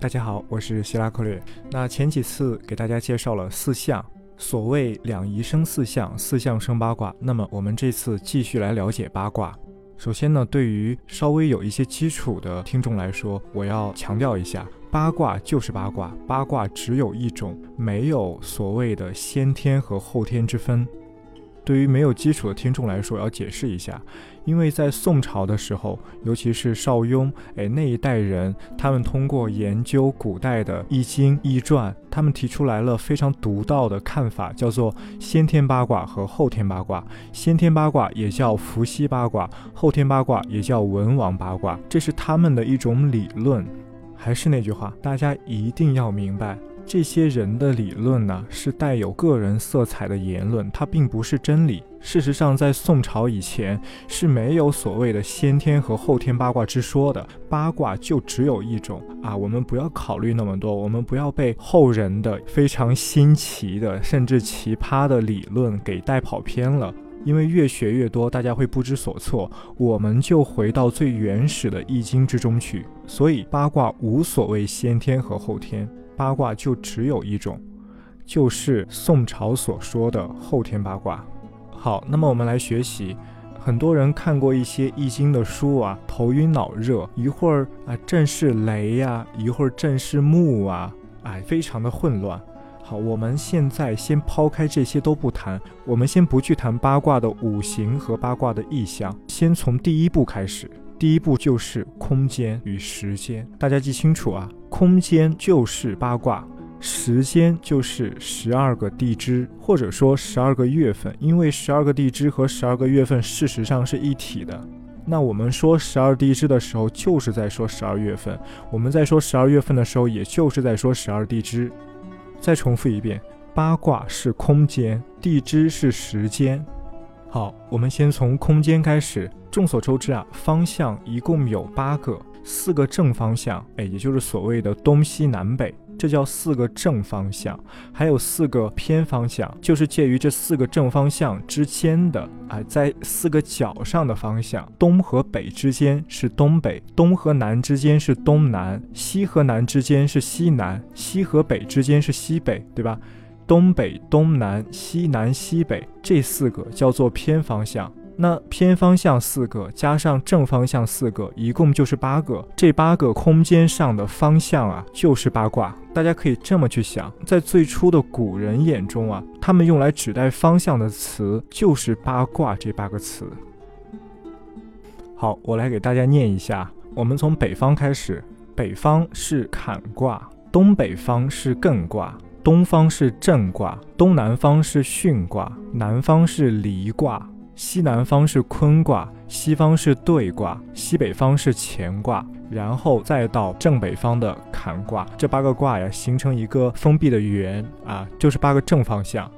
大家好，我是希拉克略。那前几次给大家介绍了四象，所谓两仪生四象，四象生八卦。那么我们这次继续来了解八卦。首先呢，对于稍微有一些基础的听众来说，我要强调一下，八卦就是八卦，八卦只有一种，没有所谓的先天和后天之分。对于没有基础的听众来说，要解释一下，因为在宋朝的时候，尤其是邵雍，哎那一代人，他们通过研究古代的易经易传，他们提出来了非常独到的看法，叫做先天八卦和后天八卦。先天八卦也叫伏羲八卦，后天八卦也叫文王八卦，这是他们的一种理论。还是那句话，大家一定要明白。这些人的理论呢，是带有个人色彩的言论，它并不是真理。事实上，在宋朝以前是没有所谓的先天和后天八卦之说的，八卦就只有一种啊。我们不要考虑那么多，我们不要被后人的非常新奇的甚至奇葩的理论给带跑偏了，因为越学越多，大家会不知所措。我们就回到最原始的易经之中去，所以八卦无所谓先天和后天。八卦就只有一种，就是宋朝所说的后天八卦。好，那么我们来学习。很多人看过一些易经的书啊，头晕脑热，一会儿啊正是雷呀，一会儿正是木啊，哎，非常的混乱。好，我们现在先抛开这些都不谈，我们先不去谈八卦的五行和八卦的意象，先从第一步开始。第一步就是空间与时间，大家记清楚啊！空间就是八卦，时间就是十二个地支，或者说十二个月份，因为十二个地支和十二个月份事实上是一体的。那我们说十二地支的时候，就是在说十二月份；我们在说十二月份的时候，也就是在说十二地支。再重复一遍：八卦是空间，地支是时间。好，我们先从空间开始。众所周知啊，方向一共有八个，四个正方向，哎，也就是所谓的东西南北，这叫四个正方向。还有四个偏方向，就是介于这四个正方向之间的，啊，在四个角上的方向。东和北之间是东北，东和南之间是东南，西和南之间是西南，西和北之间是西北，对吧？东北、东南、西南、西北这四个叫做偏方向。那偏方向四个加上正方向四个，一共就是八个。这八个空间上的方向啊，就是八卦。大家可以这么去想，在最初的古人眼中啊，他们用来指代方向的词就是八卦这八个词。好，我来给大家念一下。我们从北方开始，北方是坎卦，东北方是艮卦，东方是震卦，东南方是巽卦，南方是离卦。西南方是坤卦，西方是兑卦，西北方是乾卦，然后再到正北方的坎卦。这八个卦呀，形成一个封闭的圆啊，就是八个正方向。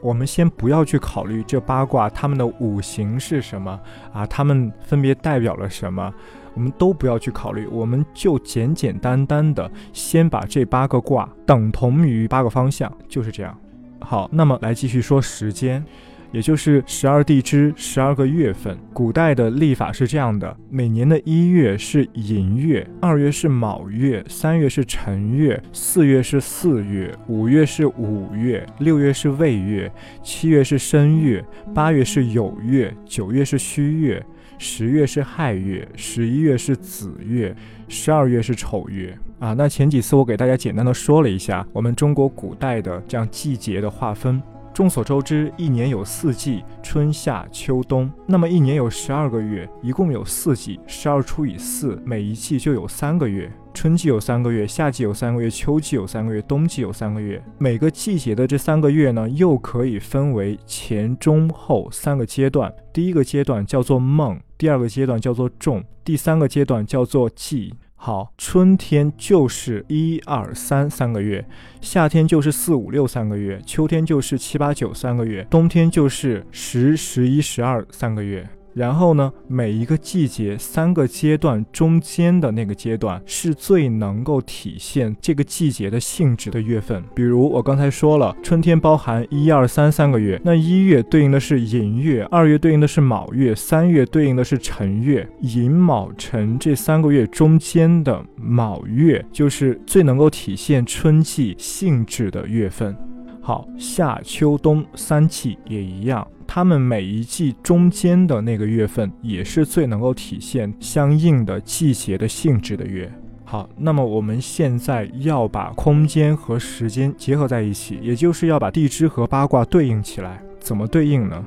我们先不要去考虑这八卦它们的五行是什么啊，它们分别代表了什么，我们都不要去考虑，我们就简简单单的先把这八个卦等同于八个方向，就是这样。好，那么来继续说时间。也就是十二地支十二个月份，古代的历法是这样的：每年的一月是寅月，二月是卯月，三月是辰月，四月是巳月，五月是午月，六月是未月，七月是申月，八月是酉月，九月是戌月，十月是亥月，十一月是子月，十二月是丑月。啊，那前几次我给大家简单的说了一下我们中国古代的这样季节的划分。众所周知，一年有四季，春夏秋冬。那么一年有十二个月，一共有四季，十二除以四，每一季就有三个月。春季有三个月，夏季有三个月，秋季有三个月，冬季有三个月。每个季节的这三个月呢，又可以分为前、中、后三个阶段。第一个阶段叫做梦，第二个阶段叫做仲，第三个阶段叫做季。好，春天就是一二三三个月，夏天就是四五六三个月，秋天就是七八九三个月，冬天就是十十一十二三个月。然后呢，每一个季节三个阶段中间的那个阶段是最能够体现这个季节的性质的月份。比如我刚才说了，春天包含一二三三个月，那一月对应的是寅月，二月对应的是卯月，三月对应的是辰月。寅卯辰这三个月中间的卯月，就是最能够体现春季性质的月份。好，夏秋冬三季也一样。他们每一季中间的那个月份，也是最能够体现相应的季节的性质的月。好，那么我们现在要把空间和时间结合在一起，也就是要把地支和八卦对应起来。怎么对应呢？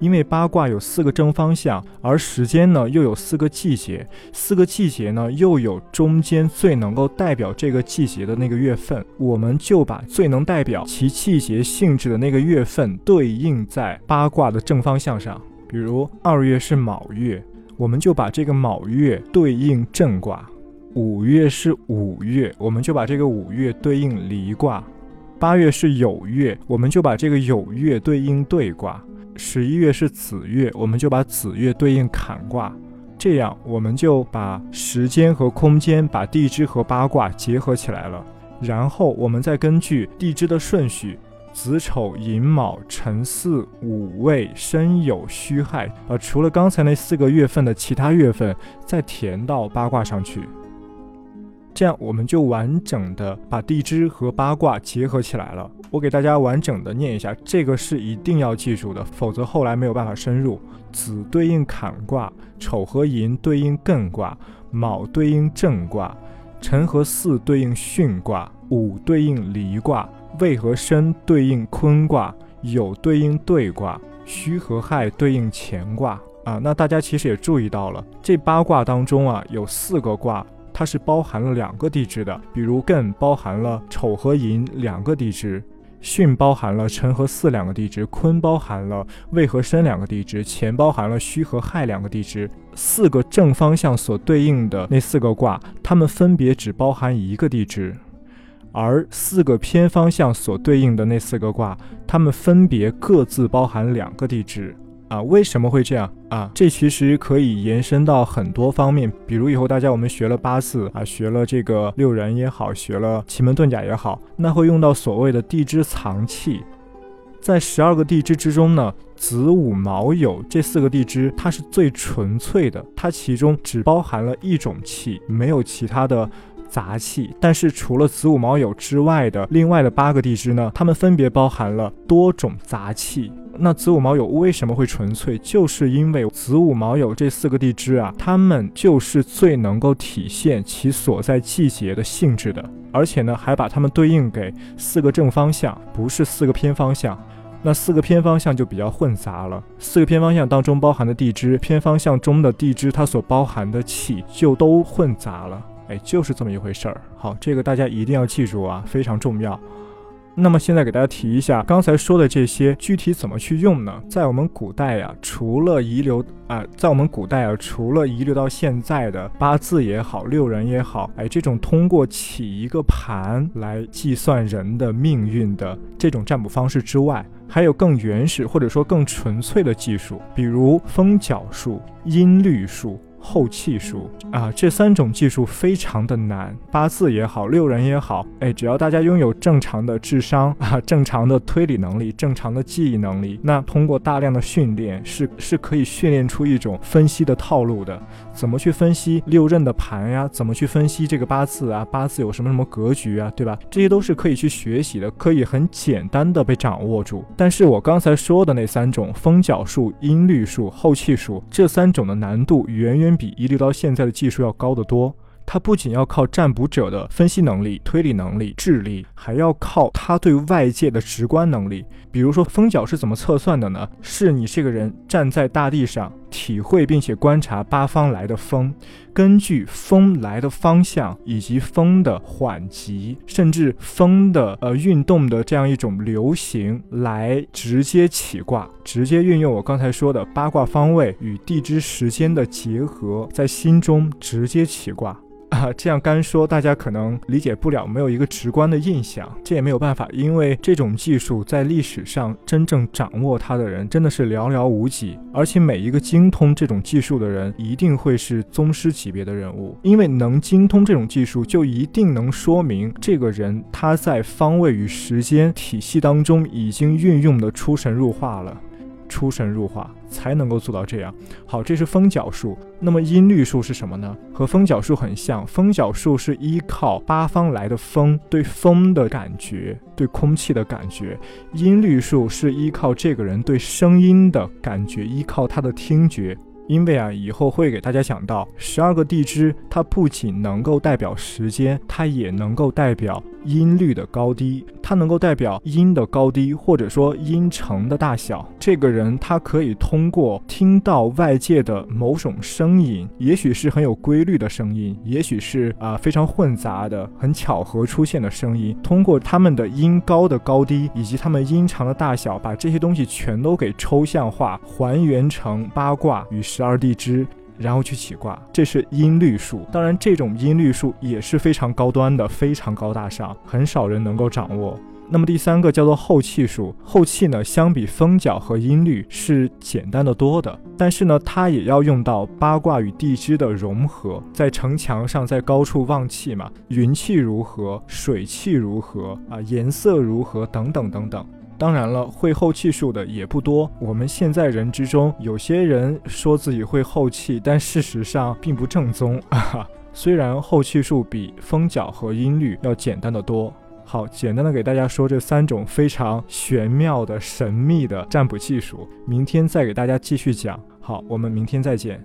因为八卦有四个正方向，而时间呢又有四个季节，四个季节呢又有中间最能够代表这个季节的那个月份，我们就把最能代表其季节性质的那个月份对应在八卦的正方向上。比如二月是卯月，我们就把这个卯月对应正卦；五月是五月，我们就把这个五月对应离卦；八月是酉月，我们就把这个酉月对应兑卦。十一月是子月，我们就把子月对应坎卦，这样我们就把时间和空间、把地支和八卦结合起来了。然后我们再根据地支的顺序，子丑寅卯辰巳午未申酉戌亥，把除了刚才那四个月份的其他月份再填到八卦上去。这样我们就完整的把地支和八卦结合起来了。我给大家完整的念一下，这个是一定要记住的，否则后来没有办法深入。子对应坎卦，丑和寅对应艮卦，卯对应正卦，辰和巳对应巽卦，午对应离卦，未和申对应坤卦，酉对应兑卦，戌和亥对应乾卦。啊，那大家其实也注意到了，这八卦当中啊，有四个卦。它是包含了两个地支的，比如艮包含了丑和寅两个地支，巽包含了辰和巳两个地支，坤包含了未和申两个地支，乾包含了戌和亥两个地支。四个正方向所对应的那四个卦，它们分别只包含一个地支，而四个偏方向所对应的那四个卦，它们分别各自包含两个地支。啊，为什么会这样啊？这其实可以延伸到很多方面，比如以后大家我们学了八字啊，学了这个六壬也好，学了奇门遁甲也好，那会用到所谓的地支藏气。在十二个地支之中呢，子午卯酉这四个地支它是最纯粹的，它其中只包含了一种气，没有其他的。杂气，但是除了子午卯酉之外的另外的八个地支呢，它们分别包含了多种杂气。那子午卯酉为什么会纯粹？就是因为子午卯酉这四个地支啊，它们就是最能够体现其所在季节的性质的，而且呢，还把它们对应给四个正方向，不是四个偏方向。那四个偏方向就比较混杂了，四个偏方向当中包含的地支，偏方向中的地支它所包含的气就都混杂了。哎，就是这么一回事儿。好，这个大家一定要记住啊，非常重要。那么现在给大家提一下，刚才说的这些具体怎么去用呢？在我们古代呀，除了遗留啊，在我们古代啊，除了遗留到现在的八字也好，六人也好，哎，这种通过起一个盘来计算人的命运的这种占卜方式之外，还有更原始或者说更纯粹的技术，比如风角术、音律术。后气术啊，这三种技术非常的难。八字也好，六人也好，哎，只要大家拥有正常的智商啊，正常的推理能力，正常的记忆能力，那通过大量的训练，是是可以训练出一种分析的套路的。怎么去分析六壬的盘呀？怎么去分析这个八字啊？八字有什么什么格局啊？对吧？这些都是可以去学习的，可以很简单的被掌握住。但是我刚才说的那三种风角术、音律术、后气术，这三种的难度远远比遗留到现在的技术要高得多。它不仅要靠占卜者的分析能力、推理能力、智力，还要靠他对外界的直观能力。比如说风角是怎么测算的呢？是你这个人站在大地上，体会并且观察八方来的风，根据风来的方向以及风的缓急，甚至风的呃运动的这样一种流行，来直接起卦，直接运用我刚才说的八卦方位与地支时间的结合，在心中直接起卦。啊，这样干说大家可能理解不了，没有一个直观的印象。这也没有办法，因为这种技术在历史上真正掌握它的人真的是寥寥无几，而且每一个精通这种技术的人一定会是宗师级别的人物，因为能精通这种技术，就一定能说明这个人他在方位与时间体系当中已经运用的出神入化了。出神入化才能够做到这样。好，这是风角术。那么音律术是什么呢？和风角术很像。风角术是依靠八方来的风，对风的感觉，对空气的感觉。音律术是依靠这个人对声音的感觉，依靠他的听觉。因为啊，以后会给大家讲到十二个地支，它不仅能够代表时间，它也能够代表音律的高低，它能够代表音的高低，或者说音程的大小。这个人他可以通过听到外界的某种声音，也许是很有规律的声音，也许是啊非常混杂的、很巧合出现的声音，通过他们的音高的高低以及他们音长的大小，把这些东西全都给抽象化，还原成八卦与十二地支，然后去起卦，这是音律术。当然，这种音律术也是非常高端的，非常高大上，很少人能够掌握。那么第三个叫做后气术，后气呢，相比风角和音律是简单的多的，但是呢，它也要用到八卦与地支的融合，在城墙上，在高处望气嘛，云气如何，水气如何啊，颜色如何等等等等。当然了，会后气术的也不多。我们现在人之中，有些人说自己会后气，但事实上并不正宗 啊。虽然后气术比风角和音律要简单的多。好，简单的给大家说这三种非常玄妙的、神秘的占卜技术。明天再给大家继续讲。好，我们明天再见。